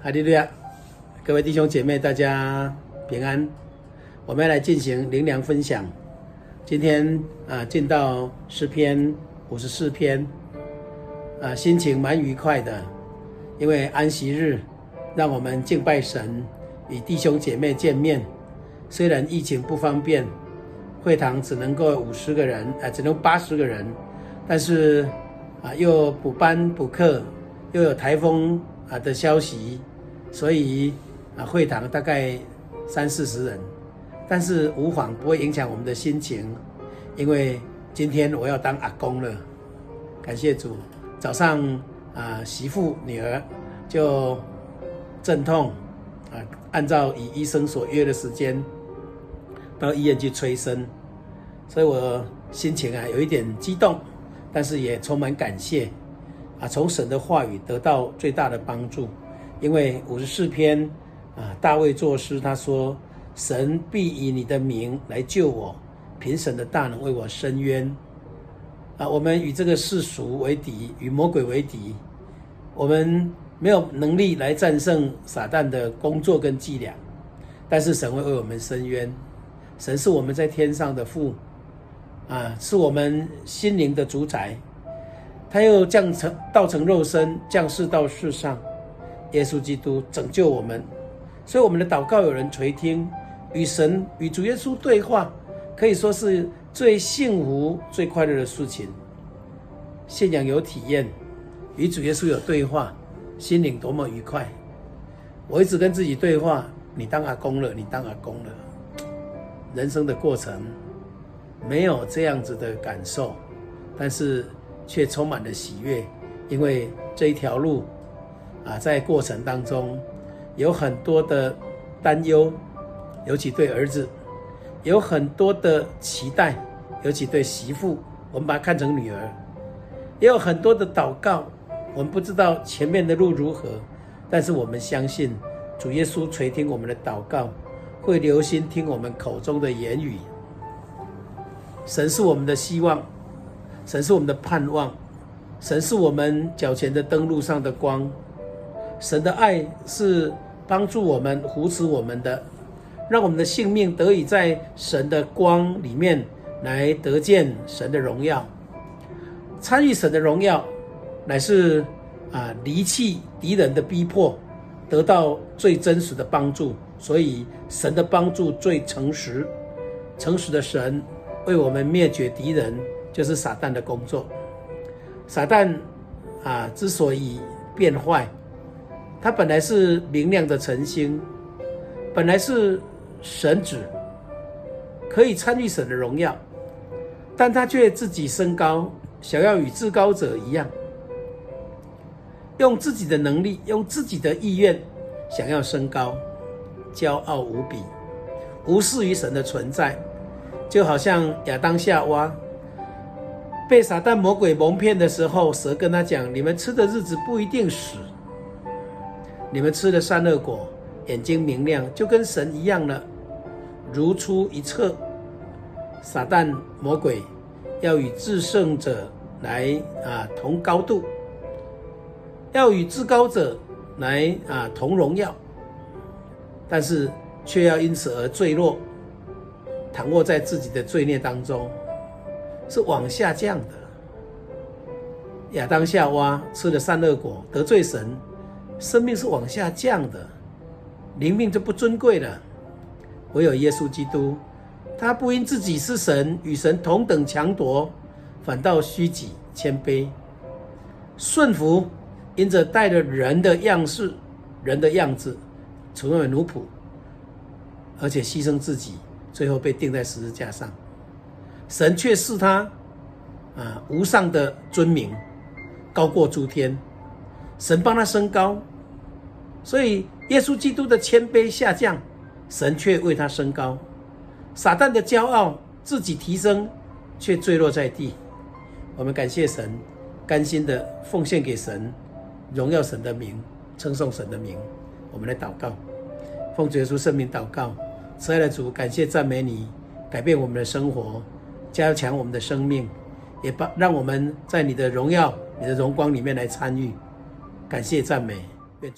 哈利路亚！各位弟兄姐妹，大家平安。我们要来进行灵粮分享。今天啊，进到诗篇五十四篇，啊，心情蛮愉快的，因为安息日让我们敬拜神，与弟兄姐妹见面。虽然疫情不方便，会堂只能够五十个人，啊，只能八十个人，但是啊，又补班补课，又有台风啊的消息。所以啊，会堂大概三四十人，但是无妨，不会影响我们的心情，因为今天我要当阿公了，感谢主。早上啊，媳妇女儿就阵痛啊，按照与医生所约的时间到医院去催生，所以我心情啊有一点激动，但是也充满感谢啊，从神的话语得到最大的帮助。因为五十四篇啊，大卫作诗，他说：“神必以你的名来救我，凭神的大能为我伸冤。”啊，我们与这个世俗为敌，与魔鬼为敌，我们没有能力来战胜撒旦的工作跟伎俩，但是神会为我们伸冤。神是我们在天上的父，啊，是我们心灵的主宰，他又降成道成肉身，降世到世上。耶稣基督拯救我们，所以我们的祷告有人垂听，与神与主耶稣对话，可以说是最幸福、最快乐的事情。信仰有体验，与主耶稣有对话，心灵多么愉快！我一直跟自己对话：你当阿公了，你当阿公了。人生的过程没有这样子的感受，但是却充满了喜悦，因为这一条路。啊，在过程当中有很多的担忧，尤其对儿子；有很多的期待，尤其对媳妇，我们把它看成女儿；也有很多的祷告，我们不知道前面的路如何，但是我们相信主耶稣垂听我们的祷告，会留心听我们口中的言语。神是我们的希望，神是我们的盼望，神是我们脚前的灯路上的光。神的爱是帮助我们、扶持我们的，让我们的性命得以在神的光里面来得见神的荣耀。参与神的荣耀，乃是啊离弃敌人的逼迫，得到最真实的帮助。所以神的帮助最诚实，诚实的神为我们灭绝敌人，就是撒旦的工作。撒旦啊之所以变坏。他本来是明亮的晨星，本来是神子，可以参与神的荣耀，但他却自己升高，想要与至高者一样，用自己的能力，用自己的意愿，想要升高，骄傲无比，无视于神的存在，就好像亚当夏娃被撒旦魔鬼蒙骗的时候，蛇跟他讲：“你们吃的日子不一定死。”你们吃了善恶果，眼睛明亮，就跟神一样了，如出一辙。撒旦魔鬼要与至圣者来啊同高度，要与至高者来啊同荣耀，但是却要因此而坠落，躺卧在自己的罪孽当中，是往下降的。亚当夏娃吃了善恶果，得罪神。生命是往下降的，灵命就不尊贵了。唯有耶稣基督，他不因自己是神，与神同等强夺，反倒虚己谦卑，顺服，因着带着人的样式、人的样子，成为奴仆，而且牺牲自己，最后被钉在十字架上。神却视他啊无上的尊名，高过诸天。神帮他升高，所以耶稣基督的谦卑下降，神却为他升高；撒旦的骄傲自己提升，却坠落在地。我们感谢神，甘心的奉献给神，荣耀神的名，称颂神的名。我们来祷告，奉主耶稣圣名祷告，慈爱的主，感谢赞美你，改变我们的生活，加强我们的生命，也帮让我们在你的荣耀、你的荣光里面来参与。感谢赞美。愿主